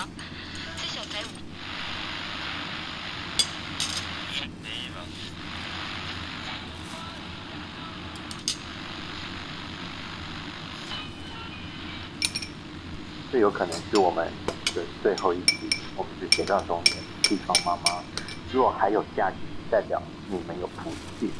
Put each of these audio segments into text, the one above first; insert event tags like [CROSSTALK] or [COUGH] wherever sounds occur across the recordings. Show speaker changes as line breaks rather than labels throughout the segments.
阳，这小才五。
这有可能是我们的最后一集，我们是斜杠中年地方妈妈。如果还有下集，代表你们有福气。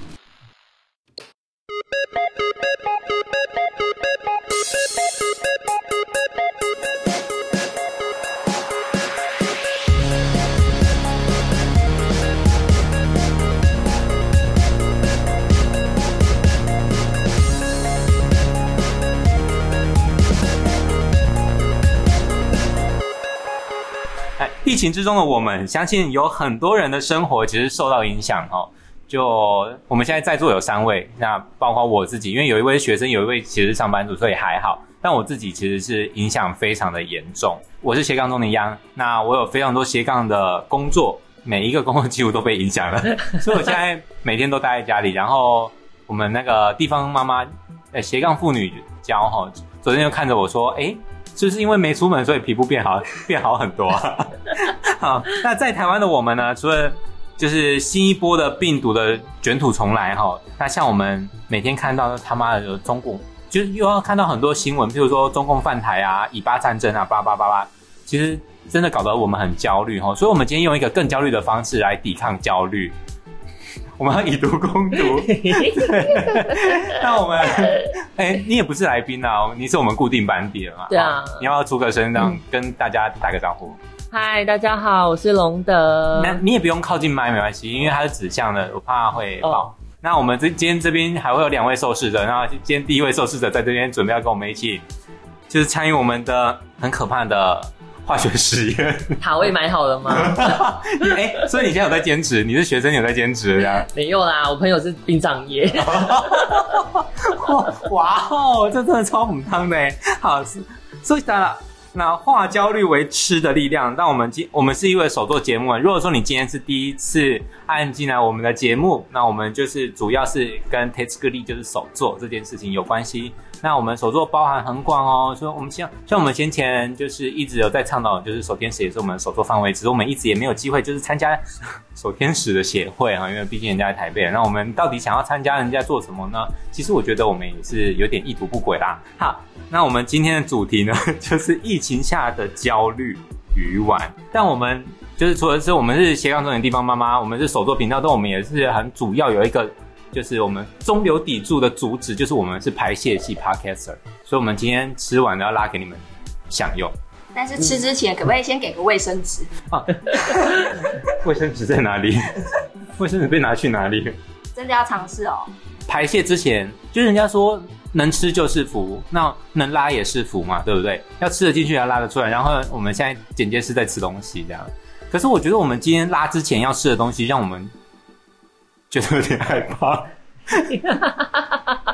情之中的我们，相信有很多人的生活其实受到影响哦。就我们现在在座有三位，那包括我自己，因为有一位学生，有一位其实是上班族，所以还好。但我自己其实是影响非常的严重。我是斜杠中的央，那我有非常多斜杠的工作，每一个工作几乎都被影响了，[LAUGHS] 所以我现在每天都待在家里。然后我们那个地方妈妈，呃，斜杠妇女教哈，昨天就看着我说，哎。是不是因为没出门，所以皮肤变好，变好很多啊？好，那在台湾的我们呢？除了就是新一波的病毒的卷土重来哈，那像我们每天看到他妈的中共，就是又要看到很多新闻，譬如说中共犯台啊、以巴战争啊、叭叭叭叭，其实真的搞得我们很焦虑哈。所以，我们今天用一个更焦虑的方式来抵抗焦虑。我们要以毒攻毒。那我们，哎，你也不是来宾啊，你是我们固定班底了嘛？
对啊。
你要不要出个声，让跟大家打个招呼？
嗨，大家好，我是龙德。
那你也不用靠近麦，没关系，因为它是指向的，我怕会爆。那我们这今天这边还会有两位受试者，然后今天第一位受试者在这边准备要跟我们一起，就是参与我们的很可怕的。化学实验，
塔位买好了吗？[LAUGHS]
哎，所以你现在有在兼职？你是学生有在兼职呀？
没有啦，我朋友是殡葬业。
哇哦，这真的超母汤的好，所以当然，那化焦虑为吃的力量。那我们今我们是一位手做节目。如果说你今天是第一次按进来我们的节目，那我们就是主要是跟 t e s k 力就是手做这件事情有关系。那我们手作包含很广哦，所以我们像像我们先前就是一直有在倡导，就是手天使也是我们手作范围，只是我们一直也没有机会就是参加 [LAUGHS] 手天使的协会哈，因为毕竟人家在台北。那我们到底想要参加人家做什么呢？其实我觉得我们也是有点意图不轨啦。好，那我们今天的主题呢，[LAUGHS] 就是疫情下的焦虑与玩。但我们就是除了是我们是斜杠中年地方妈妈，我们是手作频道，但我们也是很主要有一个。就是我们中流砥柱的主旨，就是我们是排泄系 podcaster，所以我们今天吃完了要拉给你们享用。
但是吃之前可不可以先给个卫生纸？啊，[LAUGHS]
卫生纸在哪里？卫生纸被拿去哪里？
真的要尝试哦。
排泄之前，就是人家说能吃就是福，那能拉也是福嘛，对不对？要吃得进去，要拉得出来。然后我们现在简介是在吃东西这样，可是我觉得我们今天拉之前要吃的东西，让我们。觉得有点害怕，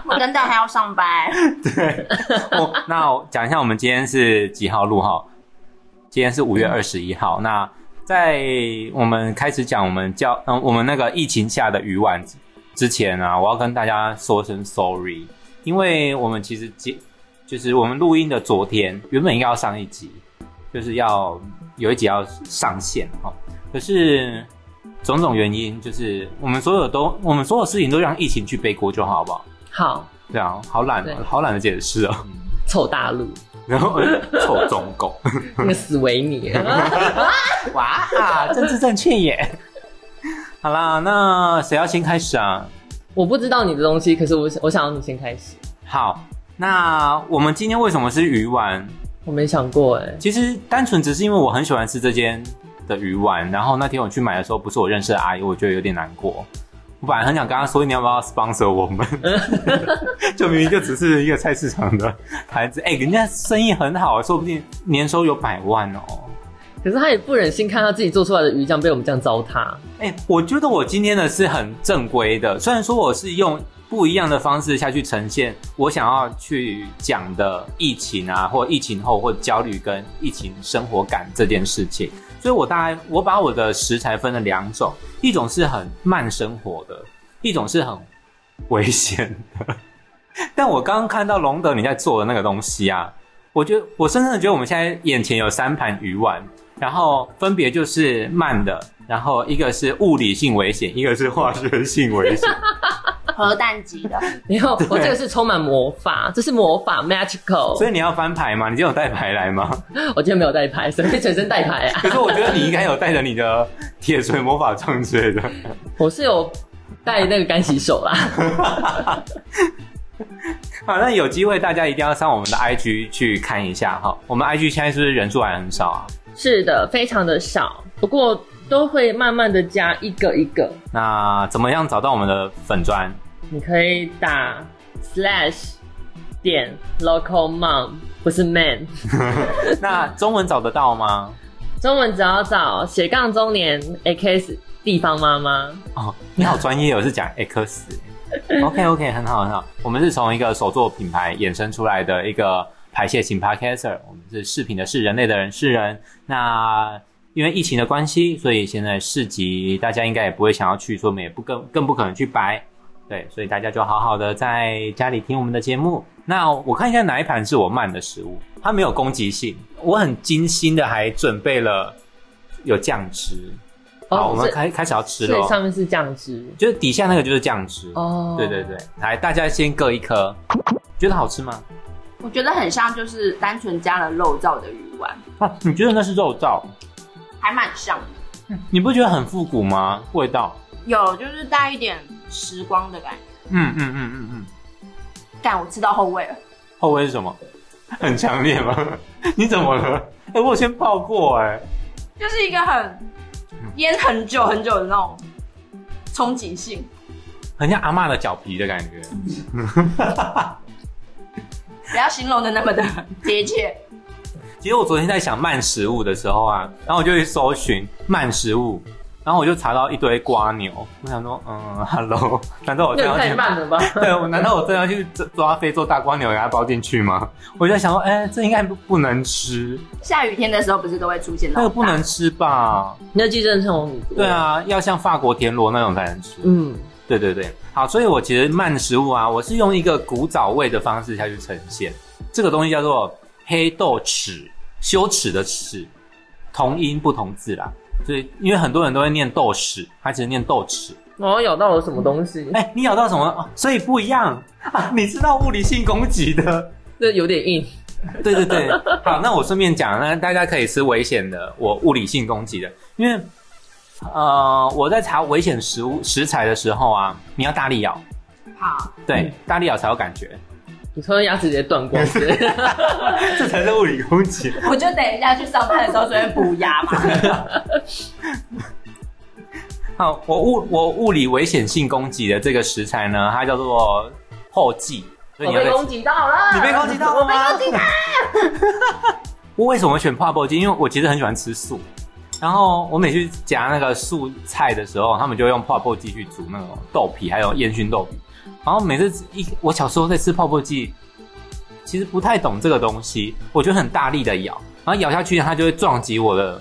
我跟大还要上班。[LAUGHS]
对，那讲一下我们今天是几号录哈？今天是五月二十一号。那在我们开始讲我们教嗯我们那个疫情下的鱼丸之前啊，我要跟大家说声 sorry，因为我们其实接就是我们录音的昨天原本应该要上一集，就是要有一集要上线哈，可是。种种原因，就是我们所有都，我们所有事情都让疫情去背锅就好，好不好？
好，
对啊，好懒，好懒得解释哦。
臭大陆，
然后臭中狗，[LAUGHS]
那个死维尼，[LAUGHS]
哇，政治正确耶。好啦，那谁要先开始啊？
我不知道你的东西，可是我我想要你先开始。
好，那我们今天为什么是鱼丸？
我没想过哎，
其实单纯只是因为我很喜欢吃这间。的鱼丸，然后那天我去买的时候，不是我认识的阿姨，我觉得有点难过。我本来很想跟她说，你要不要 sponsor 我们？[LAUGHS] 就明明就只是一个菜市场的牌子，哎，人家生意很好，说不定年收有百万哦。
可是他也不忍心看到自己做出来的鱼酱被我们这样糟蹋。
哎，我觉得我今天的是很正规的，虽然说我是用不一样的方式下去呈现我想要去讲的疫情啊，或疫情后或焦虑跟疫情生活感这件事情。所以我大概我把我的食材分了两种，一种是很慢生活的，一种是很危险的。[LAUGHS] 但我刚刚看到龙德你在做的那个东西啊，我觉得我深深的觉得我们现在眼前有三盘鱼丸，然后分别就是慢的，然后一个是物理性危险，一个是化学性危险。[LAUGHS]
核弹级的，[LAUGHS]
然后我这个是充满魔法，这是魔法 magical，
所以你要翻牌吗？你今天有带牌来吗？[LAUGHS]
我今天没有带牌，谁会随身带牌啊？[LAUGHS]
可是我觉得你应该有带着你的铁锤魔法杖之类的。
我是有带那个干洗手啦。
好，那有机会大家一定要上我们的 IG 去看一下哈。我们 IG 现在是不是人数还很少啊？
是的，非常的少，不过都会慢慢的加一个一个。
那怎么样找到我们的粉砖？
你可以打 slash 点 local mom，不是 man。[LAUGHS]
那中文找得到吗？
中文只要找斜杠中年 x 地方妈妈。
哦，你好专业哦，是讲 X。[LAUGHS] OK OK，很好很好。我们是从一个手作品牌衍生出来的一个排泄型 Podcaster。我们是视频的是，人类的人是人。那因为疫情的关系，所以现在市集大家应该也不会想要去，所以我们也不更更不可能去摆。对，所以大家就好好的在家里听我们的节目。那我看一下哪一盘是我慢的食物，它没有攻击性，我很精心的还准备了有酱汁。好，我们开开始要吃了。
对，上面是酱汁，
就是底下那个就是酱汁。哦，对对对，来，大家先各一颗，觉得好吃吗？
我觉得很像就是单纯加了肉燥的鱼丸。
啊，你觉得那是肉燥？
还蛮像
的。你不觉得很复古吗？味道？
有，就是带一点。时光的感觉。
嗯嗯嗯嗯嗯。
但我知道后味了。
后味是什么？很强烈吗？[LAUGHS] 你怎么了？哎，我先泡过哎。
就是一个很腌很久很久的那种憧憬性，
很像阿妈的脚皮的感觉。[LAUGHS]
不要形容的那么的 [LAUGHS] 贴切。
其实我昨天在想慢食物的时候啊，然后我就去搜寻慢食物。然后我就查到一堆瓜牛，我想说，嗯，Hello，[LAUGHS] 难道我这样
太慢了吧？[LAUGHS]
对，我难道我真要去抓非洲大瓜牛给它包进去吗？我就想说，哎，这应该不不能吃。
下雨天的时候不是都会出现
那个不能吃吧？
那寄生虫。
对啊，要像法国田螺那种才能吃。嗯，对对对，好，所以我其实慢食物啊，我是用一个古早味的方式下去呈现。这个东西叫做黑豆豉，羞耻的耻，同音不同字啦。所以，因为很多人都会念豆豉，他只是念豆豉。
我咬到了什么东西？
哎，你咬到什么？所以不一样 [LAUGHS] 啊！你知道物理性攻击的，
这有点硬。
对对对，好，那我顺便讲，那大家可以吃危险的，我物理性攻击的，因为呃，我在查危险食物食材的时候啊，你要大力咬。
好。
对，大力咬才有感觉。
你说牙齿直接断 [LAUGHS] 光，
这才是物理攻击。
我就等一下去上班的时候随便补牙嘛。[LAUGHS]
好，我物我物理危险性攻击的这个食材呢，它叫做后继。
我被攻击到了，
你被攻击到
了，我被攻击到。
我为什么选泡泡鸡？因为我其实很喜欢吃素，然后我每次夹那个素菜的时候，他们就用泡泡鸡去煮那种豆皮，还有烟熏豆皮。然后每次一我小时候在吃泡泡剂，其实不太懂这个东西，我就很大力的咬，然后咬下去它就会撞击我的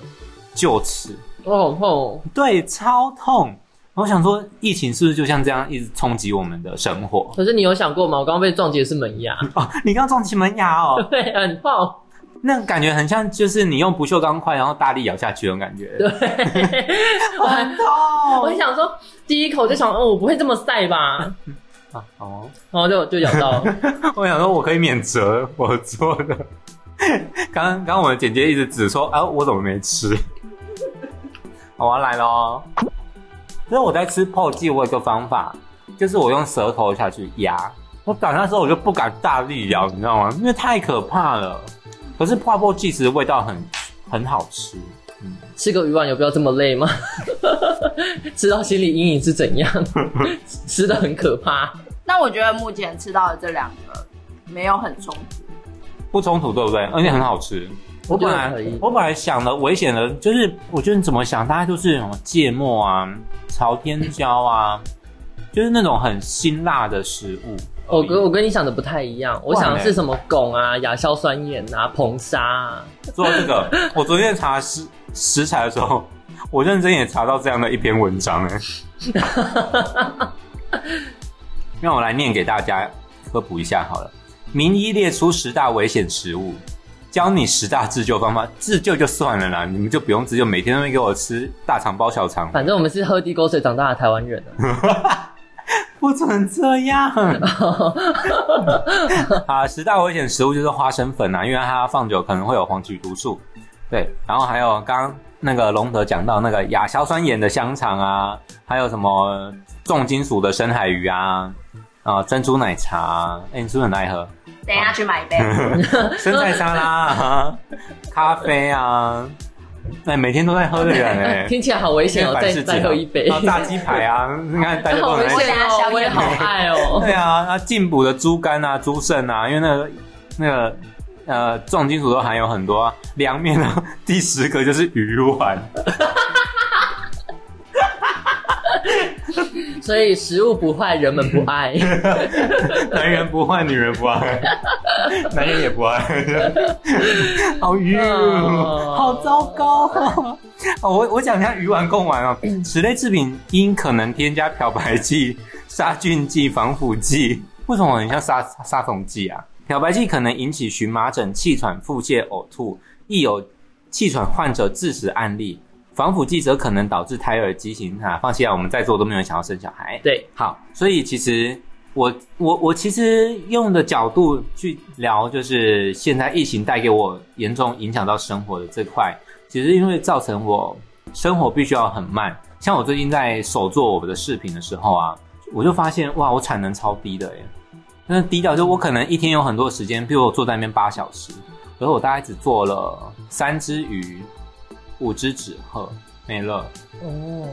臼齿，
哦，好痛！
对，超痛！我想说，疫情是不是就像这样一直冲击我们的生活？
可是你有想过吗？我刚刚被撞击的是门牙 [LAUGHS]
哦，你刚刚撞击门牙哦，[LAUGHS]
对，很痛，
那感觉很像就是你用不锈钢块然后大力咬下去那种感觉，
对，[LAUGHS] 很痛。我很想说，第一口就想，哦，我不会这么晒吧？哦，然后就就咬到了。[LAUGHS]
我想说，我可以免责，我做的。[LAUGHS] 刚刚刚我的姐姐一直指说，啊，我怎么没吃？[LAUGHS] 我要来喽。所以我在吃泡剂，我有个方法，就是我用舌头下去压。我打那时候我就不敢大力咬，你知道吗？因为太可怕了。可是泡泡剂其实味道很很好吃。
吃个鱼丸有必要这么累吗？吃到心理阴影是怎样？吃的很可怕。
那我觉得目前吃到的这两个没有很冲突，
不冲突对不对？而且很好吃。我本来我本来想的危险的，就是我觉得你怎么想，大概就是什么芥末啊、朝天椒啊，就是那种很辛辣的食物。
我跟我跟你想的不太一样，我想的是什么汞啊、亚硝酸盐啊、硼砂。啊。
说到这个，我昨天查食食材的时候，我认真也查到这样的一篇文章哎。[LAUGHS] 让我来念给大家科普一下好了。名医列出十大危险食物，教你十大自救方法，自救就算了啦，你们就不用自救，每天都会给我吃大肠包小肠，
反正我们是喝地沟水长大的台湾人啊。[LAUGHS]
不准这样。[LAUGHS] 啊，十大危险食物就是花生粉啊，因为它放久可能会有黄曲毒素。对，然后还有刚刚那个龙德讲到那个亚硝酸盐的香肠啊，还有什么重金属的深海鱼啊，啊珍珠奶茶，哎，你是不是很爱喝？
等一下去买一杯。[LAUGHS]
生菜沙拉啊，[LAUGHS] 咖啡啊，哎，每天都在喝的人哎，
听起来好危险哦！再再喝一杯，
炸鸡排啊，[LAUGHS] 你看大家都
好危
很爱
险哦，我也好爱哦。
对啊，那进补的猪肝啊、猪肾啊，因为那个那个呃重金属都含有很多、啊。凉面呢，[LAUGHS] 第十个就是鱼丸。
所以食物不坏，人们不爱。[LAUGHS]
男人不坏，女人不爱，[LAUGHS] 男人也不爱。好晕，
哦
好糟糕哦！我我讲一下鱼丸贡丸哦，此类制品因可能添加漂白剂、杀菌剂、防腐剂，为什么很像杀杀虫剂啊？漂白剂可能引起荨麻疹、气喘、腹泻、呕吐，亦有气喘患者致死案例。防腐剂则可能导致胎儿畸形啊！放心啊，我们在座都没有人想要生小孩。
对，
好，所以其实我我我其实用的角度去聊，就是现在疫情带给我严重影响到生活的这块，其实因为造成我生活必须要很慢。像我最近在手做我的视频的时候啊，我就发现哇，我产能超低的耶，那低调就我可能一天有很多时间，比如我坐在那边八小时，可是我大概只做了三只鱼，五只纸鹤没了，
哦，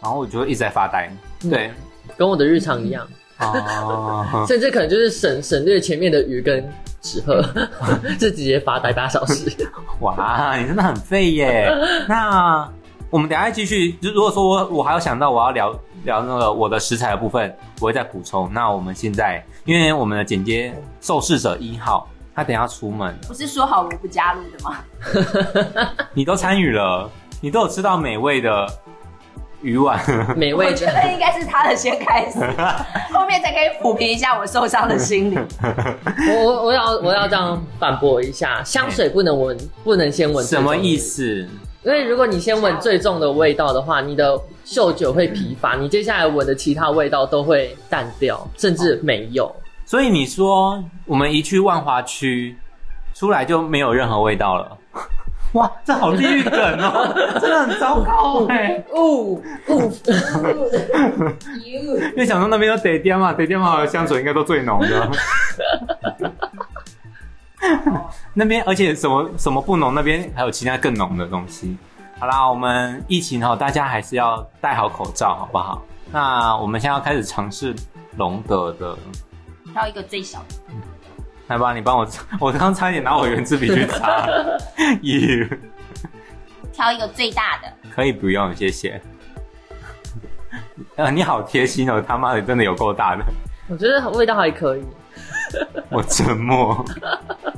然后我就一直在发呆。对，
跟我的日常一样，
啊，[LAUGHS]
甚至可能就是省省略前面的鱼跟纸鹤，就直接发呆八小时。[LAUGHS]
哇，你真的很废耶！[LAUGHS] 那我们等一下继续。就如果说我我还有想到我要聊聊那个我的食材的部分，我会再补充。那我们现在，因为我们的剪接受试者一号，他等一下出门，
不是说好我不加入的吗？[LAUGHS]
你都参与了，你都有吃到美味的鱼丸，
美味的，
觉得应该是他的先开始，[LAUGHS] 后面才可以抚平一下我受伤的心理。[LAUGHS]
我我我要我要这样反驳一下，香水不能闻，不能先闻。
什么意？思？
因为如果你先闻最重的味道的话，你的嗅觉会疲乏，你接下来闻的其他味道都会淡掉，甚至没有。
所以你说我们一去万华区，出来就没有任何味道了？[LAUGHS] 哇，这好地狱梗哦，[LAUGHS] 真的很糟糕哎！
呜呜，[LAUGHS]
因为想说那边有得店嘛，得店嘛的香水应该都最浓的。那边而且什么什么不浓，那边还有其他更浓的东西。好啦，我们疫情后大家还是要戴好口罩，好不好？那我们现在要开始尝试龙德的，
挑一个最小的，
来吧，你帮我，我刚差一点拿我圆珠笔去擦。咦，[LAUGHS]
挑一个最大的。
可以不用，谢谢。呃，[LAUGHS] 你好贴心哦，他妈的真的有够大的。
我觉得味道还可以。[LAUGHS]
我沉默，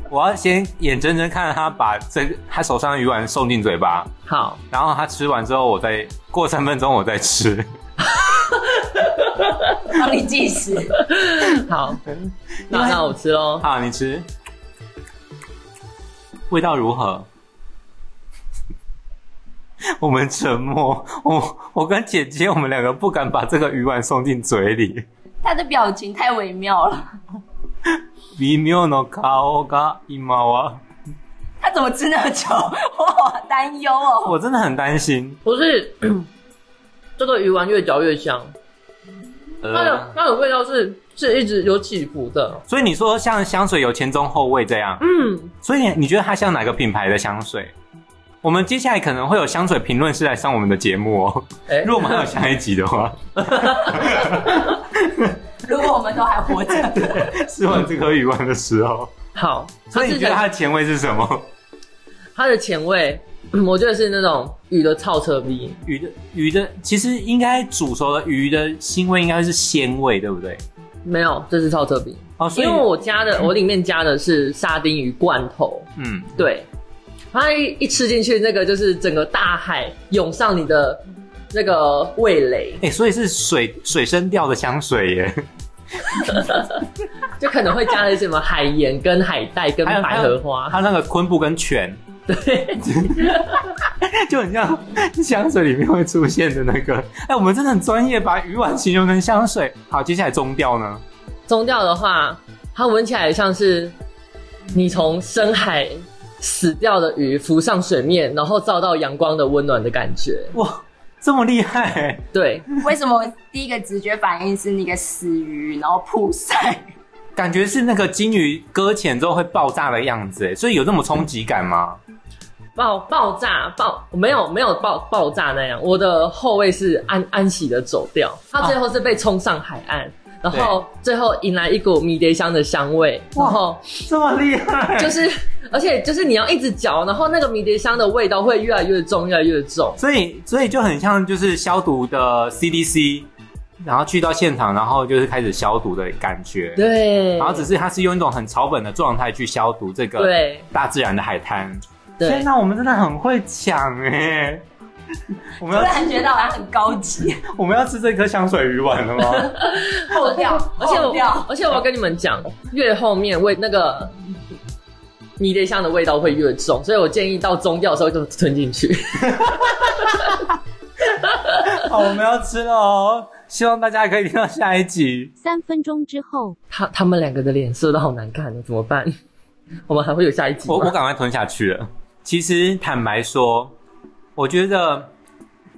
我要先眼睁睁看着他把这个他手上的鱼丸送进嘴巴，
好，
然后他吃完之后，我再过三分钟我再吃。
帮你计时。
好，那那我吃喽。
好，你吃，味道如何？我们沉默，我我跟姐姐我们两个不敢把这个鱼丸送进嘴里。
他的表情太微妙了，
微妙の顔が今は，
他怎么吃那么久？我好担忧哦。
我真的很担心。
不是，[CLEARS THROAT] 这个鱼丸越嚼越香，它的
呃，
它的味道是是一直有起伏的。
所以你说像香水有前中后味这样，
嗯，
所以你你觉得它像哪个品牌的香水？我们接下来可能会有香水评论师来上我们的节目哦。
哎
如果我们还有下一集的话，
如果我们都还活着，[LAUGHS]
吃完这颗鱼丸的时候，
好，
所以你觉得它的前味是什么？
它的前味，嗯我觉得是那种鱼的超车逼，
鱼的鱼的，其实应该煮熟的鱼的腥味应该是鲜味，对不对？
没有，这是超车逼。
哦，所以
因为我加的，我里面加的是沙丁鱼罐头，
嗯，
对，它一一吃进去，那个就是整个大海涌上你的那个味蕾，
哎、所以是水水生调的香水耶，[LAUGHS]
就可能会加了一些什么海盐、跟海带、跟百合花。
它那个昆布跟泉，
对，[LAUGHS]
就很像香水里面会出现的那个。哎，我们真的很专业，把鱼丸形容成香水。好，接下来中调呢？
中调的话，它闻起来像是你从深海死掉的鱼浮上水面，然后照到阳光的温暖的感觉。
哇，这么厉害！
对，
为什么第一个直觉反应是那个死鱼，然后扑晒？
感觉是那个金鱼搁浅之后会爆炸的样子，哎，所以有这么冲击感吗？
爆爆炸爆没有没有爆爆炸那样，我的后卫是安安喜的走掉，他最后是被冲上海岸，然后最后引来一股迷迭香的香味，然后
这么厉害，
就是而且就是你要一直嚼，然后那个迷迭香的味道会越来越重，越来越重。
所以所以就很像就是消毒的 CDC，然后去到现场，然后就是开始消毒的感觉。
对，
然后只是它是用一种很草本的状态去消毒这个
对
大自然的海滩。
对
天，哪，我们真的很会抢哎！[LAUGHS] 我们
突
要
然觉得好像很高级，[LAUGHS]
我们要吃这颗香水鱼丸了吗？[LAUGHS]
后调，
而且我，而且我要跟你们讲，越后面味那个迷迭香的味道会越重，所以我建议到中调的时候就吞进去。
好，我们要吃了哦！希望大家可以听到下一集。
三分钟之后，
他他们两个的脸色都好难看呢，怎么办？我们还会有下一集吗？
我我赶快吞下去了。其实坦白说，我觉得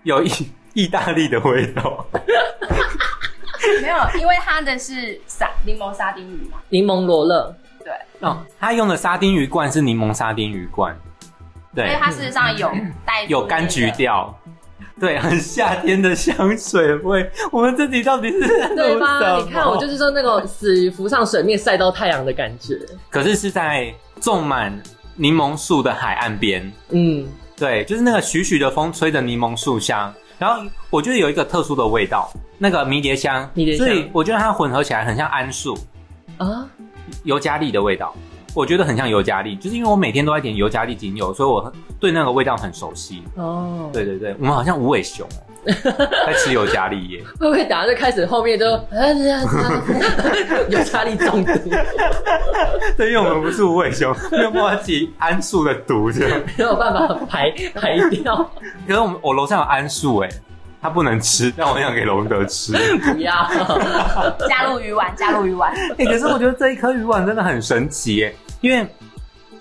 有意 [LAUGHS] 意大利的味道。
没有，因为它的是沙柠檬沙丁鱼嘛，
柠檬罗勒，
对，
哦，他用的沙丁鱼罐是柠檬沙丁鱼罐，对。
所以，它事实上有带出
有柑橘
那个
调，对，很夏天的香水味。我们这集到底是在
对吧？
录什么？
你看，我就是说那个死鱼浮上水面晒到太阳的感觉。
可是是在种满柠檬树的海岸边，
嗯，
对，就是那个徐徐的风吹着柠檬树香，然后我觉得有一个特殊的味道，那个迷迭香，
迷迭香。
所以我觉得它混合起来很像桉树。
啊，
尤加利的味道，我觉得很像尤加利，就是因为我每天都在点尤加利精油，所以我对那个味道很熟悉。
哦，
对对对，我们好像无尾熊哦，在吃尤加利耶。
会不会等下就开始后面就 [LAUGHS] 有加力中毒，[LAUGHS]
对，因为我们不是无尾熊，没有办法起桉树的毒这样。[LAUGHS]
没有办法排排掉？
可是我们我楼上有桉树哎，它不能吃，但我想给龙德吃。
不要，
加入鱼丸，加入鱼丸，
哎、可是我觉得这一颗鱼丸真的很神奇耶，因为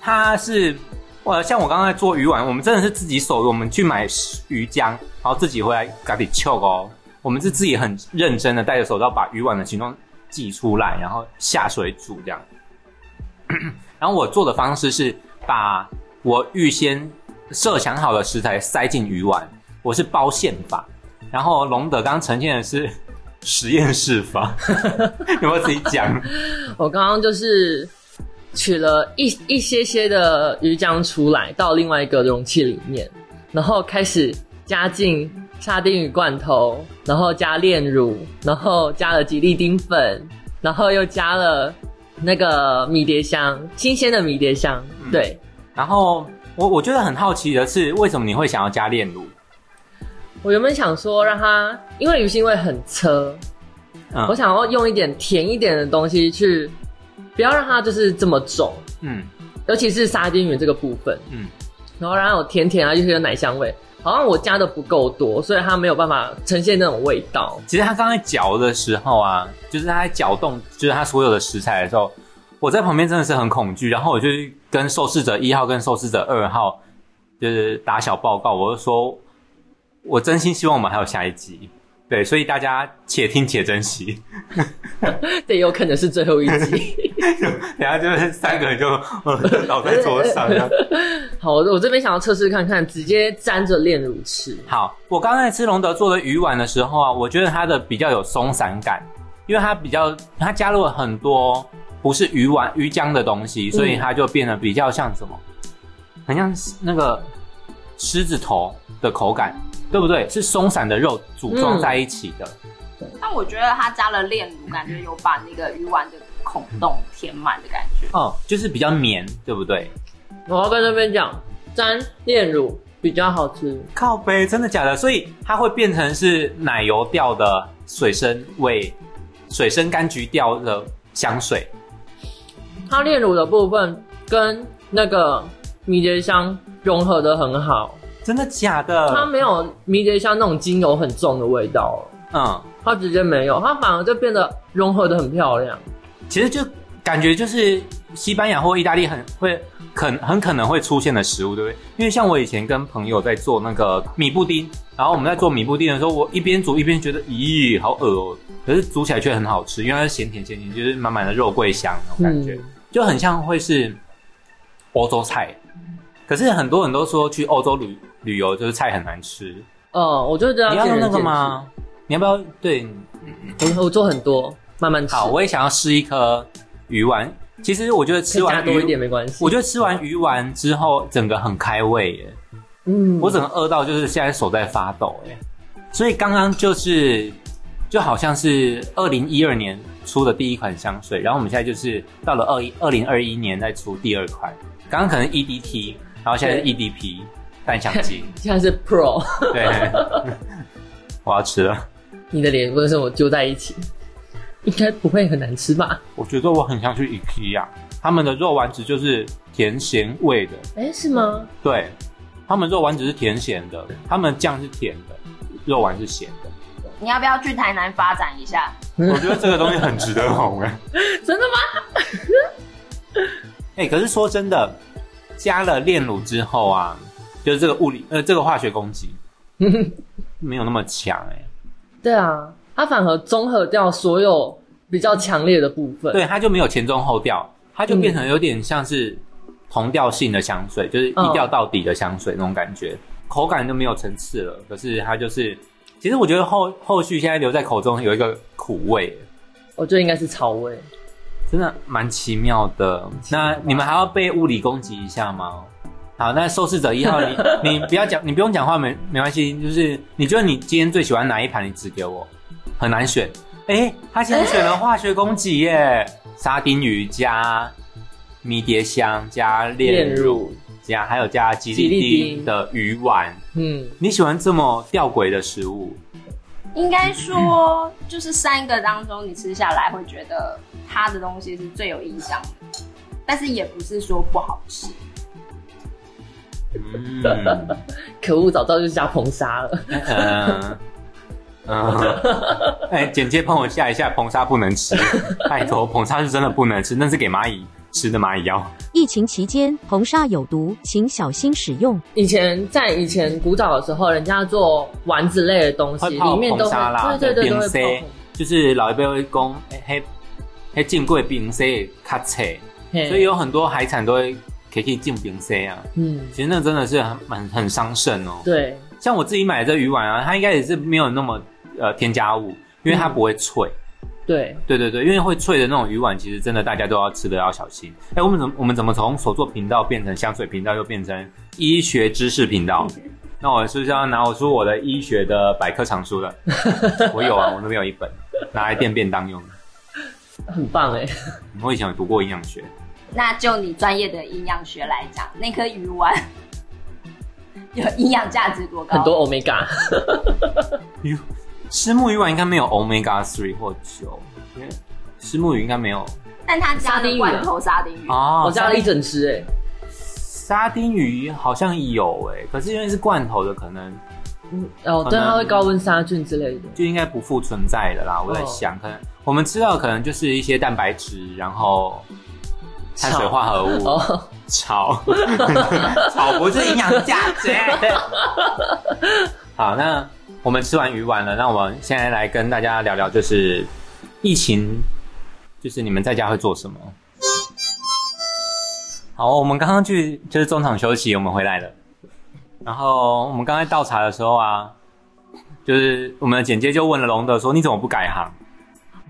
它是，呃，像我刚刚在做鱼丸，我们真的是自己手，我们去买鱼浆，然后自己回来嘎里揪哦。我们是自己很认真的戴着手套把鱼丸的形状挤出来，然后下水煮这样。[CLEARS THROAT] 然后我做的方式是把我预先设想好的食材塞进鱼丸，我是包馅法。然后龙德刚呈现的是实验室法，[LAUGHS] 有没有自己讲？[LAUGHS]
我刚刚就是取了一一些些的鱼浆出来，到另外一个容器里面，然后开始加进沙丁鱼罐头，然后加炼乳，然后加了吉利丁粉，然后又加了那个迷迭香，新鲜的迷迭香，对。
然后我我觉得很好奇的是，为什么你会想要加炼乳？
我原本想说让它，因为鱼腥味很车，
嗯
我想要用一点甜一点的东西去，不要让它就是这么重，
嗯
尤其是沙丁鱼这个部分，
嗯，
然后让它有甜甜啊，就是有奶香味。好像我加的不够多，所以它没有办法呈现那种味道。
其实它刚才搅的时候啊，就是它在搅动，就是它所有的食材的时候，我在旁边真的是很恐惧。然后我就跟受试者一号跟受试者二号就是打小报告，我就说，我真心希望我们还有下一集。对，所以大家且听且珍惜。[LAUGHS]
对有可能是最后一集。[LAUGHS]
等一下就是三个人就呃倒在桌上。[LAUGHS]
好，我我这边想要测试看看，直接沾着炼乳吃。
好，我刚才吃隆德做的鱼丸的时候啊，我觉得它的比较有松散感，因为它比较它加入了很多不是鱼丸鱼浆的东西，所以它就变得比较像什么，很像那个狮子头的口感，对不对？是松散的肉组装在一起的。
但我觉得它加了炼乳，感觉有把那个鱼丸的孔洞填满的感觉。
哦，就是比较绵，对不对？
我要跟这边讲，沾炼乳比较好吃。
靠背，真的假的？所以它会变成是奶油调的水生味水生柑橘调的香水。
它炼乳的部分跟那个迷迭香融合的很好，
真的假的它？
没有迷迭香那种精油很重的味道，
嗯，
它直接没有，它反而就变得融合的很漂亮。
其实就感觉就是西班牙或意大利很会可很可能会出现的食物，对不对？因为像我以前跟朋友在做那个米布丁，然后我们在做米布丁的时候，我一边煮一边觉得，咦，好恶哦、可是煮起来却很好吃，因为它是咸甜咸甜，就是满满的肉桂香那种感觉，
嗯
就很像会是欧洲菜。可是很多人都说去欧洲旅旅游就是菜很难吃，
哦，我就知道。
你要用那个？吗？你要不要？对，
我我做很多，慢慢吃。
好，我也想要试一颗鱼丸。其实我觉得吃完
以加多一点
鱼，
没关系。
我觉得吃完鱼丸之后，整个很开胃耶。
嗯，
我整个饿到就是现在手在发抖耶。所以刚刚就是就好像是二零一二年出的第一款香水，然后我们现在就是到了二一二零二一年再出第二款。刚刚可能 EDT，然后现在是 EDP 单香机。[LAUGHS]
现在是 Pro，
对，我要吃了。
你的脸跟我揪在一起，应该不会很难吃吧？
我觉得我很像去 IKEA，他们的肉丸子就是甜咸味的，
哎，是吗？
对，他们肉丸子是甜咸的，他们酱是甜的，肉丸是咸的。
你要不要去台南发展一下？
我觉得这个东西很值得红哎。[LAUGHS]
真的吗？
哎、[LAUGHS] 可是说真的，加了炼乳之后啊，就是这个物理呃这个化学攻击 [LAUGHS] 没有那么强哎、
对啊，它反而综合掉所有比较强烈的部分。
对，它就没有前中后调，它就变成有点像是同调性的香水，就是一调到底的香水那种感觉，口感就没有层次了。可是它就是，其实我觉得后后续现在留在口中有一个苦味，
我觉得应该是草味。
真的蛮奇妙的。那你们还要被物理攻击一下吗？好，那受试者一号，你 [LAUGHS] 你不要讲，你不用讲话，没没关系。就是你觉得你今天最喜欢哪一盘，你指给我，很难选。哎、他现在选了化学攻击耶，[LAUGHS] 沙丁鱼加迷迭香加炼乳加还有加吉利
丁
丁的鱼丸。
嗯，
你喜欢这么吊诡的食物？
应该说，就是三个当中，你吃下来会觉得它的东西是最有印象的，但是也不是说不好吃。
嗯。[LAUGHS]
可恶，早知道就加硼砂了。
嗯 [LAUGHS] 嗯，哎，简介帮我下一下，硼砂不能吃，[LAUGHS] 拜托，硼砂是真的不能吃，那是给蚂蚁吃的蚂蚁药。
疫情期间，硼砂有毒，请小心使用。
以前在以前古早的时候，人家做丸子类的东西，里面都
硼砂啦，
会对对对，都会泡。
就是老一辈会讲，哎嘿，嘿进贵冰塞较脆，
嘿
所以有很多海产都会可以进冰塞啊。
嗯，
其实那真的是很很很伤肾哦。
对，
像我自己买的这鱼丸啊，它应该也是没有那么呃添加物，因为它不会脆。
对，
对对对，因为会脆的那种鱼丸，其实真的大家都要吃的要小心。哎，我们怎么我们怎么从手作频道变成香水频道，又变成医学知识频道？[LAUGHS] 那我是不是要拿我出我的医学的百科常书了？[LAUGHS] 我有啊，我那边有一本，拿来垫便当用的。
很棒哎。
我以前有读过营养学，
那就你专业的营养学来讲，那颗鱼丸 [LAUGHS] 有营养价值多高？
很多 omega，[LAUGHS]
鱼石目鱼丸应该没有 omega three 或九，因为石目鱼应该没有
但它加了罐头沙丁鱼，
哦
我加了一整只哎。
沙丁鱼好像有哎，可是因为是罐头的，可能
嗯，哦，对，它会高温杀菌之类的。
就应该不复存在的啦。我在想，可能我们吃到的可能就是一些蛋白质，然后碳水化合物
哦，
炒，[LAUGHS] 炒不是营养价值。好，那我们吃完鱼丸了，那我们现在来跟大家聊聊，就是疫情，就是你们在家会做什么？好，我们刚刚去就是中场休息，我们回来了。然后我们刚才倒茶的时候啊，就是我们的简介就问了龙德说：“你怎么不改行？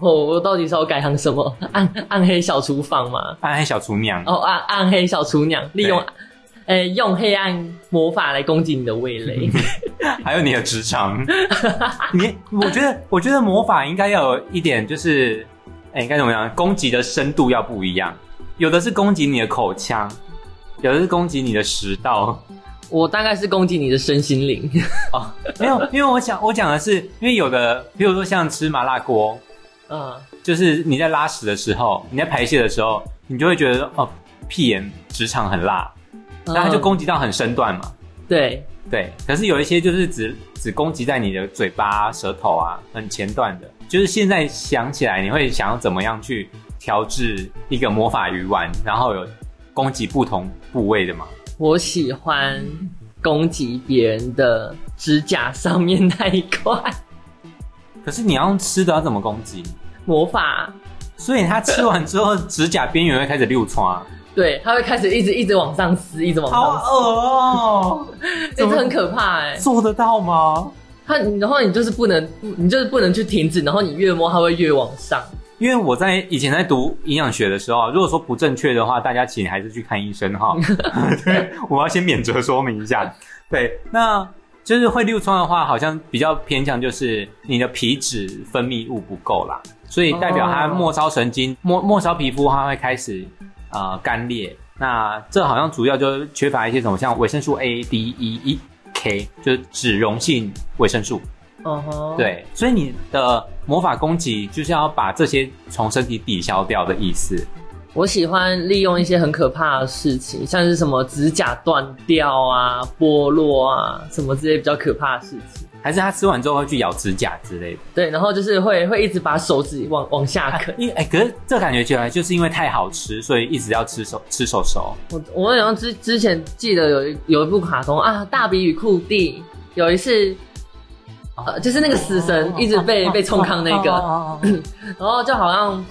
哦，我到底是要改行什么？[LAUGHS] 暗暗黑小厨房吗？
暗黑小厨娘。
哦，暗暗黑小厨娘，利用，呃，用黑暗魔法来攻击你的味蕾。[LAUGHS]
还有你的职场，你我觉得，我觉得魔法应该要有一点，就是，哎、该怎么样？攻击的深度要不一样，有的是攻击你的口腔，有的是攻击你的食道。
我大概是攻击你的身心灵。[LAUGHS]
哦，没有，因为我想我讲的是，因为有的，比如说像吃麻辣锅，
嗯，
就是你在拉屎的时候，你在排泄的时候，你就会觉得哦，屁眼直肠很辣，
嗯
然后它就攻击到很身段嘛。
对，
对，可是有一些就是只只攻击在你的嘴巴、啊、舌头啊，很前段的。就是现在想起来，你会想要怎么样去调制一个魔法鱼丸，然后有攻击不同部位的吗？
我喜欢攻击别人的指甲上面那一块
可是你要用吃的，要怎么攻击？
魔法，
所以他吃完之后，指甲边缘会开始溜穿，[LAUGHS]
对，它会开始一直一直往上撕，一直往上撕，
恶哦、[LAUGHS]
这很可怕哎、
做得到吗？
它，然后你就是不能，你就是不能去停止，然后你越摸它会越往上。
因为我在以前在读营养学的时候，如果说不正确的话，大家请还是去看医生哈。[LAUGHS] 对，我要先免责说明一下。对，那就是会溜疮的话，好像比较偏向就是你的皮脂分泌物不够啦，所以代表它
哦
末梢神经、末末梢皮肤它会开始呃干裂。那这好像主要就是缺乏一些什么，像维生素 A、D、E、E、K，就是脂溶性维生素。
嗯哼，，
对，所以你的魔法攻击就是要把这些从身体抵消掉的意思。
我喜欢利用一些很可怕的事情，像是什么指甲断掉啊、剥落啊，什么这些比较可怕的事情。
还是他吃完之后会去咬指甲之类的？
对，然后就是会会一直把手指往往下啃。
因为哎、可是这感觉起来就是因为太好吃，所以一直要吃手吃手手。
我我好像之之前记得有一有一部卡通啊，《大比与库蒂》，有一次，呃，就是那个死神一直被被冲康那个，[LAUGHS] 然后就好像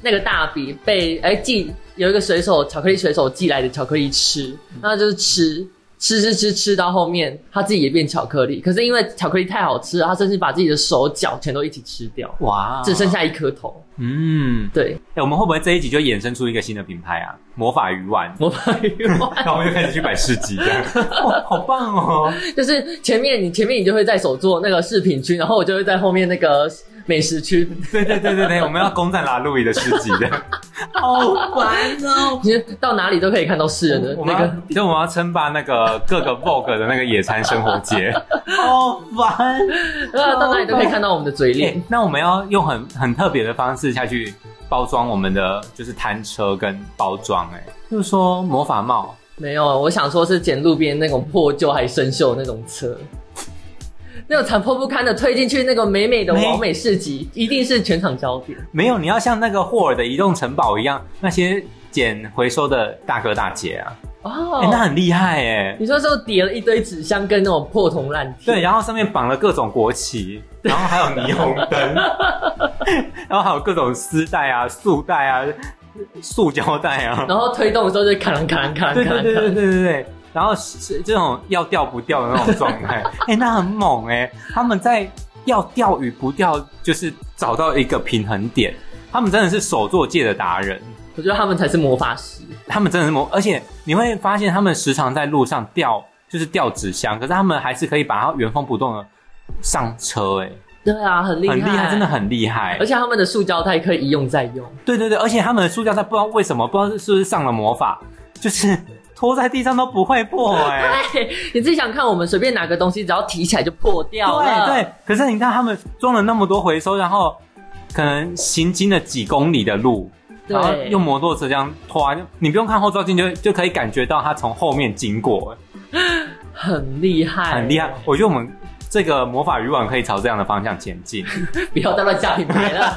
那个大笔被哎寄有一个水手巧克力水手寄来的巧克力吃，那就是吃。吃吃吃吃到后面，他自己也变巧克力。可是因为巧克力太好吃了，他甚至把自己的手脚全都一起吃掉，
哇，
只剩下一颗头。
嗯，
对，
哎、我们会不会这一集就衍生出一个新的品牌啊？魔法鱼丸，
魔法鱼丸 [LAUGHS]
然后我们就开始去摆市集，这样哇，好棒哦！
就是前面你前面你就会在手做那个饰品区，然后我就会在后面那个美食区。
对对对对对，我们要攻占拉路易的市集的，好烦哦！
其实到哪里都可以看到世人的
我们要
那个。，
所以我们要称霸那个各个 Vogue 的那个野餐生活节，好烦。
呃，到哪里都可以看到我们的嘴
欸
脸。
那我们要用很很特别的方式下去包装我们的就是摊车跟包装，哎，就是说魔法帽，
没有，我想说是捡路边那种破旧还生锈那种车，那种残破不堪的推进去那个美美的
没
完美市集，一定是全场焦点。
没有，你要像那个霍尔的移动城堡一样，那些捡回收的大哥大姐啊，
哦
哎、那很厉害哎。
你说是叠了一堆纸箱跟那种破铜烂铁，
对，然后上面绑了各种国旗，然后还有霓虹灯，[LAUGHS] 然后还有各种丝带啊、束带啊、塑胶带啊，
然后推动的时候就咔啷咔啷咔啷咔啷。
对对对对对对对，然后是这种要掉不掉的那种状态，[LAUGHS] 哎、那很猛哎、他们在要掉与不掉，就是找到一个平衡点，他们真的是手作界的达人。
我觉得他们才是魔法师。
他们真的是魔，而且你会发现他们时常在路上掉，就是掉纸箱，可是他们还是可以把它原封不动的上车、哎，
对啊，很厉害，
很厉害，真的。很厉害
而。且他们的塑胶袋可以一用再用。
对对对，而且他们的塑胶袋不知道为什么，不知道是不是上了魔法，就是拖在地上都不会破、[LAUGHS] 哎。
对，你自己想看，我们随便拿个东西，只要提起来就破掉了。
对对，可是你看他们装了那么多回收，然后可能行经了几公里的路，然后用摩托车这样拖，你不用看后照镜就就可以感觉到它从后面经过，[LAUGHS]
很厉害，
很厉害。我觉得我们这个魔法渔网可以朝这样的方向前进。[LAUGHS]
不要再乱加品牌了。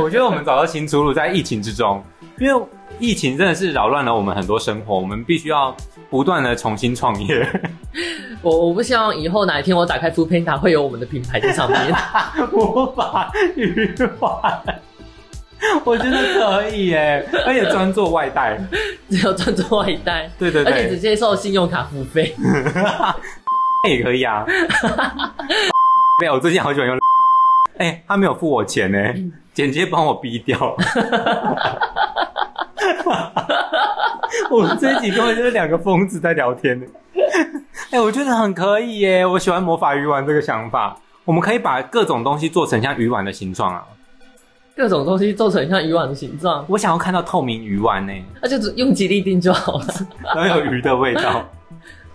我觉得我们找到新出路，在疫情之中，因为疫情真的是扰乱了我们很多生活，我们必须要不断的重新创业。[LAUGHS]
我我不希望以后哪一天我打开 f o o Panda 会有我们的品牌在上面。[LAUGHS]
魔法渔网，[LAUGHS] 我觉得可以耶，而且专做外带。
只有专做外带，
对对对
而且只，接受信用卡付费。
也可以啊。没有，我最近好喜欢用。哎、他没有付我钱呢，剪接帮我逼掉。[LAUGHS] 我们这一集根本就是两个疯子在聊天呢。[LAUGHS] 哎、我觉得很可以耶，我喜欢魔法鱼丸这个想法。我们可以把各种东西做成像鱼丸的形状啊！
各种东西做成像鱼丸的形状，
我想要看到透明鱼丸呢，
那就只用吉利丁就好了。
然后有鱼的味道。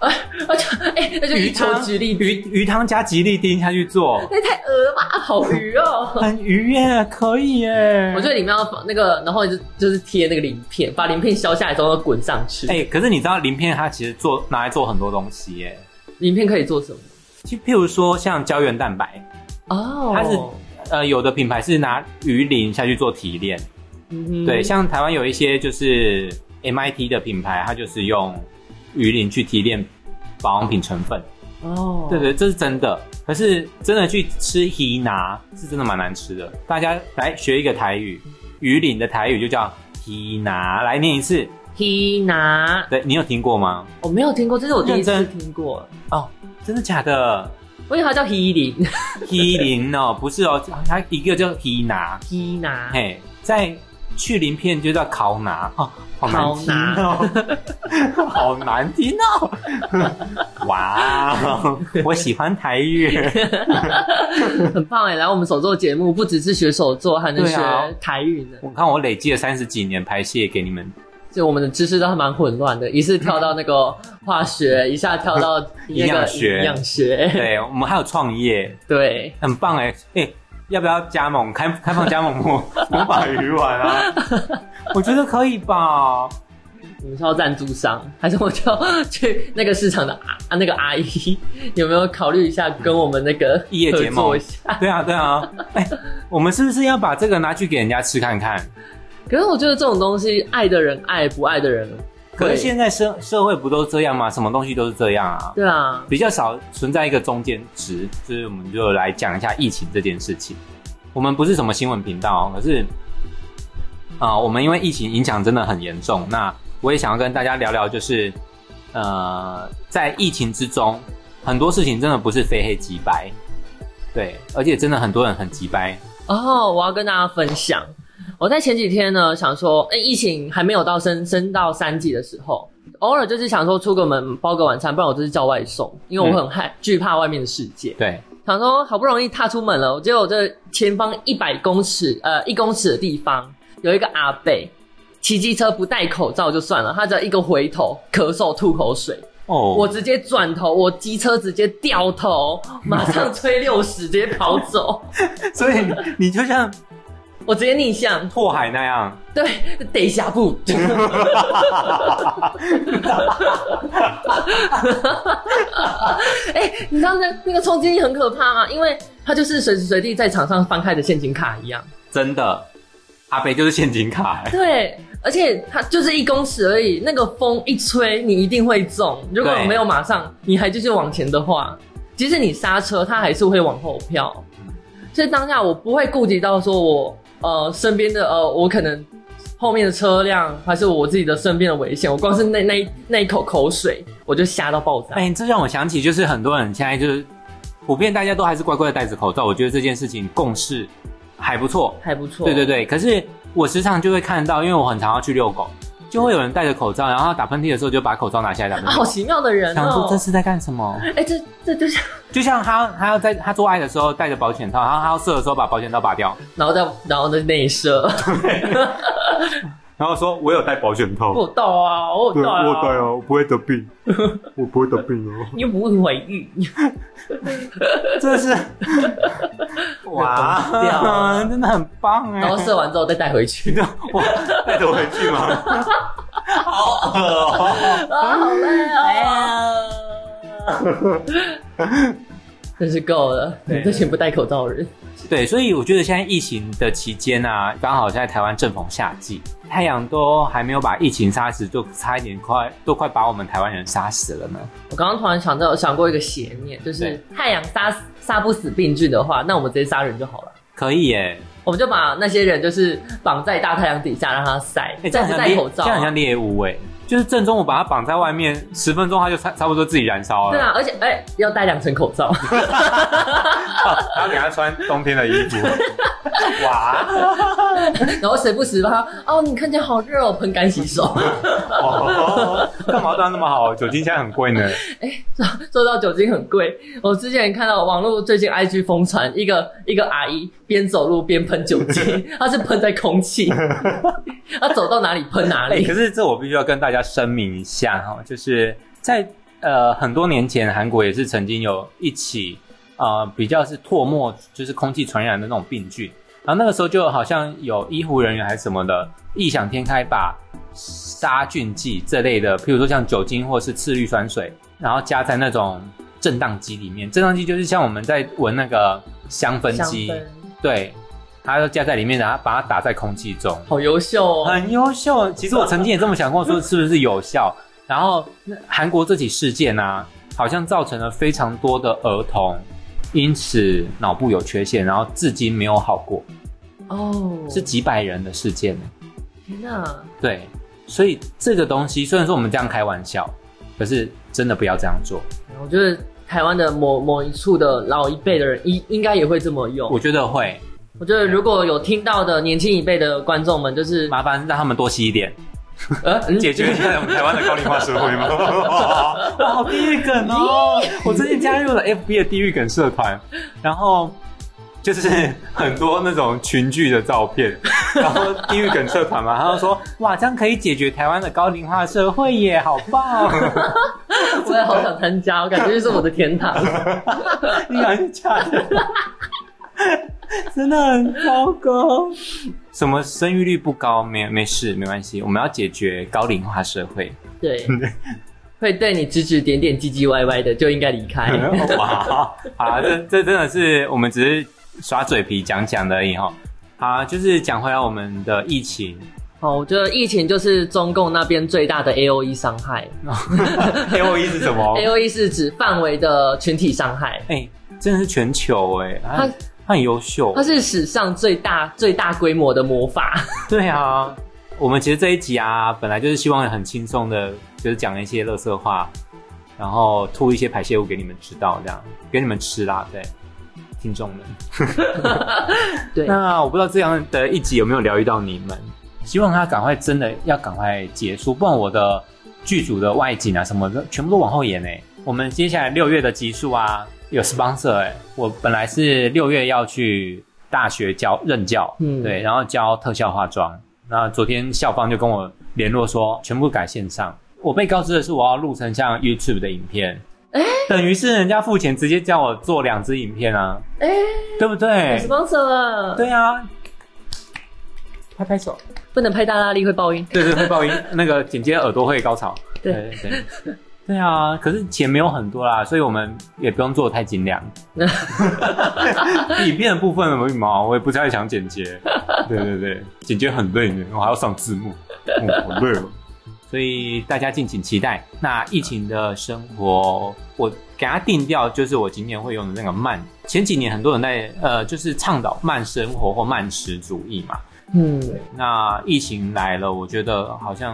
[LAUGHS]
而且哎，那就鱼球吉利
鱼鱼汤加吉利丁下去做，
那太好鱼哦。[LAUGHS]
很鱼耶，可以耶。
我觉得里面要放那个，然后就就是贴那个鳞片，把鳞片削下来之后滚上去。
哎、可是你知道鳞片它其实做拿来做很多东西耶，
鳞片可以做什么？
就譬如说像胶原蛋白，
哦，
它是呃有的品牌是拿鱼鳞下去做提炼，
嗯哼
对，像台湾有一些就是 MIT 的品牌，它就是用鱼鳞去提炼保养品成分。
哦，
对对，这是真的。可是真的去吃鱼拿是真的蛮难吃的。大家来学一个台语，鱼鳞的台语就叫皮拿，来念一次。
皮拿，
对你有听过吗？
我没有听过，这是我第一次听过。
哦，真的假的？
我以为它叫皮鳞，
鱼鳞哦，不是哦，它一个叫皮拿，
皮拿，
嘿，在去鳞片就叫烤拿。哦，好难听哦，[LAUGHS] 好难听哦。[LAUGHS] 哇，我喜欢台语。[LAUGHS]
很棒哎！来我们手作节目，不只是学手作，还能学台语呢。
我看我累积了三十几年排泄给你们，
就我们的知识都还蛮混乱的，一次跳到那个化学，一下跳到那
营养
个
学。
营养学，
对我们还有创业，
对，
很棒哎哎，要不要加盟开开放加盟魔魔法鱼丸啊？[LAUGHS] 我觉得可以吧。
我们是要赞助商，还是我就去那个市场的啊那个阿姨，[LAUGHS] 有没有考虑一下跟我们那个
异业结盟
一下？
对啊对啊，[LAUGHS] 哎，我们是不是要把这个拿去给人家吃看看？
可是我觉得这种东西，爱的人爱，不爱的人会
可是现在社社会不都这样吗？什么东西都是这样啊，
对啊，
比较少存在一个中间值，所以我们就来讲一下疫情这件事情。我们不是什么新闻频道，可是啊、我们因为疫情影响真的很严重，那我也想要跟大家聊聊，就是呃，在疫情之中，很多事情真的不是非黑即白，对，而且真的很多人很急白，
哦，我要跟大家分享，我在前几天呢想说，哎、疫情还没有到升升到三级的时候，偶尔就是想说出个门包个晚餐，不然我就是叫外送，因为我很害惧怕外面的世界。
对，
想说好不容易踏出门了，结果这前方一百公尺，呃，一公尺的地方有一个阿伯骑机车不戴口罩就算了，他只要一个回头咳嗽吐口水，
哦，
我直接转头，我机车直接掉头，马上吹六十，直接跑走，[LAUGHS]
所以你就像
我直接逆向，
拓海那样，
对，得下步。[LAUGHS] 哎、你知道那那个冲击力很可怕吗？因为它就是随时随地在场上翻开的陷阱卡一样。
真的，阿北就是陷阱卡、欸
对，而且它就是一公尺而已，那个风一吹，你一定会中。如果
对
没有马上，你还继续往前的话，即使你刹车，它还是会往后飘。所以当下我不会顾及到说我呃身边的呃我可能后面的车辆，还是我自己的身边的危险，我光是那那一那一口口水，我就吓到爆炸。
哎、这让我想起，就是很多人现在就是普遍大家都还是乖乖的戴着口罩，我觉得这件事情共识还不错。
还不错，
对对对，可是我时常就会看到，因为我很常要去遛狗，就会有人戴着口罩，然后他打喷嚏的时候就把口罩拿下来打喷
啊，
嚏。
好奇妙的人
想说
哦！
这是在干什么？
哎、这这就像，[LAUGHS]
就像他他要在他做爱的时候戴着保险套，然后他要射的时候把保险套拔掉，
然后再然后再内射，[LAUGHS] [LAUGHS]
然后说我有戴保险套
我有到啊，我有到啊，
哦，我不会得病，[LAUGHS] 我不会得病哦。
你又不会怀孕，[LAUGHS]
真的是，[LAUGHS] 哇，真的很棒哎！
然后射完之后再带回去，
哇，带着回去吗？好恶哦！
啊，好累啊！真是够了，你这群不戴口罩的人，
对，所以我觉得现在疫情的期间啊，刚好在台湾正逢夏季，太阳都还没有把疫情杀死，就差一点快都快把我们台湾人杀死了呢。
我刚刚突然想到，想过一个邪念，就是太阳杀杀不死病菌的话，那我们直接杀人就好了。
可以耶，
我们就把那些人就是绑在大太阳底下让他晒，
哎、这样
戴口罩、
这样很像猎物哎，就是正中午把它绑在外面，十分钟它就差差不多自己燃烧了。
对啊，而且哎、要戴两层口罩，[LAUGHS]
还要给他穿冬天的衣服。哇，[LAUGHS]
然后时不时把他哦，你看起来好热哦，喷干洗手。
哦，干嘛当那么好？酒精现在很贵呢。[LAUGHS]
哎说到酒精很贵，我之前看到网络最近 IG 疯传一个一个阿姨边走路边喷酒精，她是喷在空气，她走到哪里喷哪
哎、
里
可。是这我必须要跟大家声明一下哈，就是在呃很多年前，韩国也是曾经有一起呃比较是唾沫就是空气传染的那种病菌，然后那个时候就好像有医护人员还是什么的异想天开，把杀菌剂这类的，譬如说像酒精或是次氯酸水，然后加在那种震荡机里面。震荡机就是像我们在闻那个香氛机，对，它就加在里面，然后把它打在空气中。
好优秀哦！
很优秀。其实我曾经也这么想过，说是不是有效？然后那韩国这起事件啊，好像造成了非常多的儿童因此脑部有缺陷，然后至今没有好过，
哦，
是几百人的事件。
天哪！
对，所以这个东西虽然说我们这样开玩笑，可是真的不要这样做。
我觉得台湾的某某一处的老一辈的人应应该也会这么用。
我觉得会
我觉得如果有听到的年轻一辈的观众们，就是
麻烦让他们多吸一点，
呃 [LAUGHS]
解决一下我们台湾的高龄化社会吗？[LAUGHS] 哇，好地狱梗哦！我最近加入了 FB 的地狱梗社团，然后就是很多那种群聚的照片，[LAUGHS] 然后地狱梗社团嘛，他就说哇，这样可以解决台湾的高龄化社会耶，好棒！
我也好想参加，我感觉就是我的天堂。
你好像假的，[LAUGHS] 真的很糟糕。什么生育率不高，没没事，没关系，我们要解决高龄化社会。
对，[LAUGHS] 会对你指指点点、唧唧歪歪的，就应该离开。[LAUGHS]
哇，好啦，这这真的是我们只是耍嘴皮讲讲的而已哈。好，就是讲回来我们的疫情
哦，我觉得疫情就是中共那边最大的 A O E 伤害。
，A O E 是什么
？A O E 是指范围的群体伤害，
哎、真的是全球哎、他
它
他很优秀
他。是史上最大最大规模的魔法。[LAUGHS]
对啊，我们其实这一集啊，本来就是希望很轻松的，就是讲一些乐色话，然后吐一些排泄物给你们知道，这样给你们吃啦，对，听众们。[LAUGHS] [LAUGHS]
对，
那我不知道这样的一集有没有疗愈到你们，希望他赶快真的要赶快结束，不然我的剧组的外景啊什么的全部都往后延哎。我们接下来六月的集数啊有 sponsor 哎，我本来是六月要去大学教任教，
嗯
对，然后教特效化妆，那昨天校方就跟我联络说全部改线上，我被告知的是我要录成像 YouTube 的影片。等于是人家付钱直接叫我做两支影片啊，
哎、
对不对
？sponsor 了，
对啊，拍拍手。
不能拍大拉力会爆音。
对对，会爆音，那个紧接耳朵会高潮。
对
对对对，啊，可是钱没有很多啦，所以我们也不用做得太精良。[LAUGHS] 影片的部分有羽毛，我也不太想剪接。对对对，剪接很累呢，我还要上字幕，嗯，好累哦。所以大家敬请期待。那疫情的生活，我给它定调就是我今年会用的那个慢。前几年很多人在呃，就是倡导慢生活或慢食主义嘛。
嗯，
那疫情来了，我觉得好像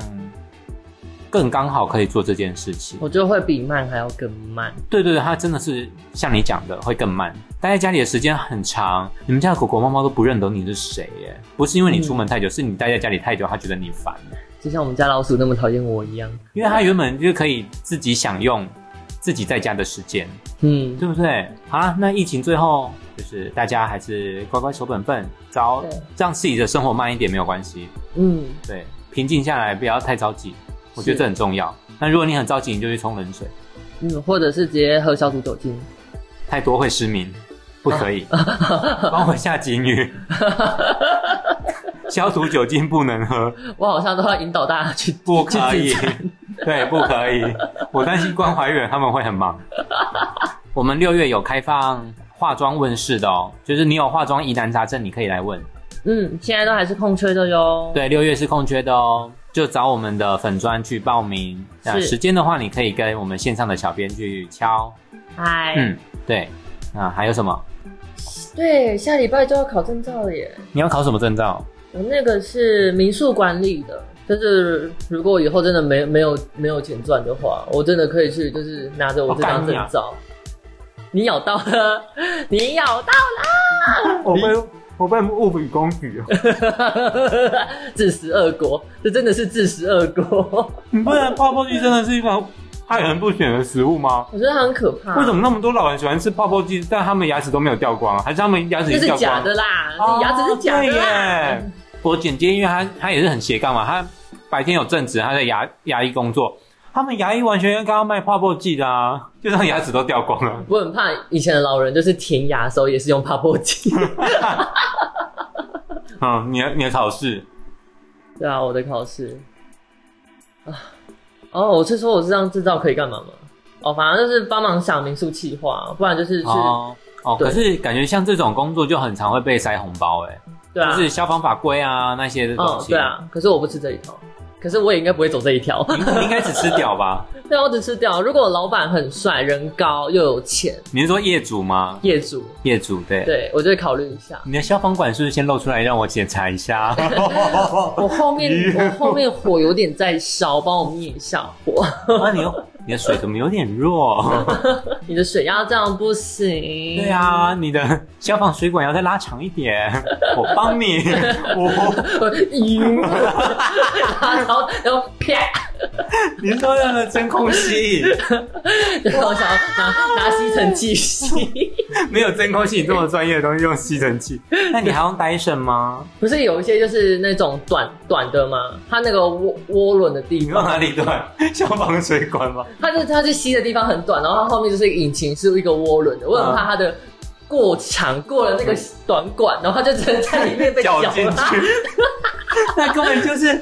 更刚好可以做这件事情。
我觉得会比慢还要更慢。
对对对，它真的是像你讲的，会更慢。待在家里的时间很长，你们家的狗狗、猫猫都不认得你是谁耶。不是因为你出门太久，是你待在家里太久，它觉得你烦。
就像我们家老鼠那么讨厌我一样。
因为它原本就可以自己享用自己在家的时间，
嗯，
对不对？好啦，那疫情最后就是大家还是乖乖守本分，找让自己的生活慢一点没有关系。
嗯，
对，平静下来，不要太着急，我觉得
是
这很重要。那如果你很着急，你就去冲冷水，
嗯，或者是直接喝消毒酒精。
太多会失明，不可以。[LAUGHS] 帮我下警语，消毒酒精不能喝，[LAUGHS]
我好像都要引导大家去
不可以。对，不可以。我担心关怀远他们会很忙。[LAUGHS] 我们六月有开放化妆问世的哦，就是你有化妆疑难杂症，你可以来问。
嗯，现在都还是空缺的哟。
对，六月是空缺的哦，就找我们的粉砖去报名。时间的话，你可以跟我们线上的小编去敲。
嗨，
嗯，对。啊还有什么？
对，下礼拜就要考证照了耶。
你要考什么证照？
我那个是民宿管理的，就是如果以后真的没没有没有钱赚的话，我真的可以去，就是拿着我这张证照。你咬到了，你咬到
我被我被物比公举。
了，[LAUGHS] 自食恶果，这真的是自食恶果。[LAUGHS]
你不然泡泡机真的是一款害人不浅的食物吗？
我觉得它很可怕。
为什么那么多老人喜欢吃泡泡机，但他们牙齿都没有掉光啊？还是他们牙齿
这是？假的啦，
哦
你牙齿是假的
耶。我姐姐，因为她她也是很斜杠嘛，她白天有正职，她在牙牙医工作，他们牙医完全跟刚刚卖泡泡剂的啊，[LAUGHS] 就让牙齿都掉光了。
我很怕以前的老人就是填牙的时候也是用泡泡剂。[LAUGHS]
嗯，你的你的考试，
对啊，我的考试啊，哦，我是说我这张制造可以干嘛吗？哦，反正就是帮忙想民宿企划，不然就是去、
哦哦，可是感觉像这种工作就很常会被塞红包哎、
对啊，
就是消防法规啊那些的东
嗯，
西。
对，啊，可是我不吃这一套，可是我也应该不会走这一条。
你你应该只吃屌吧？[LAUGHS]
对啊，我只吃屌。如果老板很帅、人高又有钱，
你是说业主吗？
业主，
业主对。
对我就会考虑一下。
你的消防管是不是先露出来让我检查一下？[LAUGHS]
我后面我后面火有点在烧，帮我灭一下火。[LAUGHS]
啊，你又你的水怎么有点弱？[LAUGHS]
你的水压这样不行。
对，啊，你的消防水管要再拉长一点，我帮你。[LAUGHS] 我
晕，[LAUGHS] 然后然后啪，
你说那个真空吸，[LAUGHS]
然后想要拿拿吸尘器吸。[LAUGHS]
没有真空吸，你这么专业的东西用吸尘器，[LAUGHS] 那你还用 Dyson 吗？
不是有一些就是那种短短的吗？它那个涡涡轮的地
你用哪
方，
里断？消防水管吗？
它就它就吸的地方很短，然后它后面就是引擎是一个涡轮的，我很怕它的。过长过了那个短管，然后它就只能在里面被
搅
搅拉
进去，[LAUGHS] 那根本就是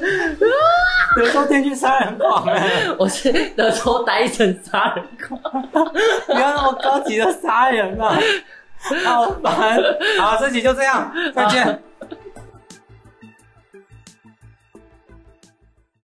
德州电锯杀人狂哎！
我是德州呆神杀人狂，
不要那么高级的杀人啊！好烦。好，这集就这样，再见。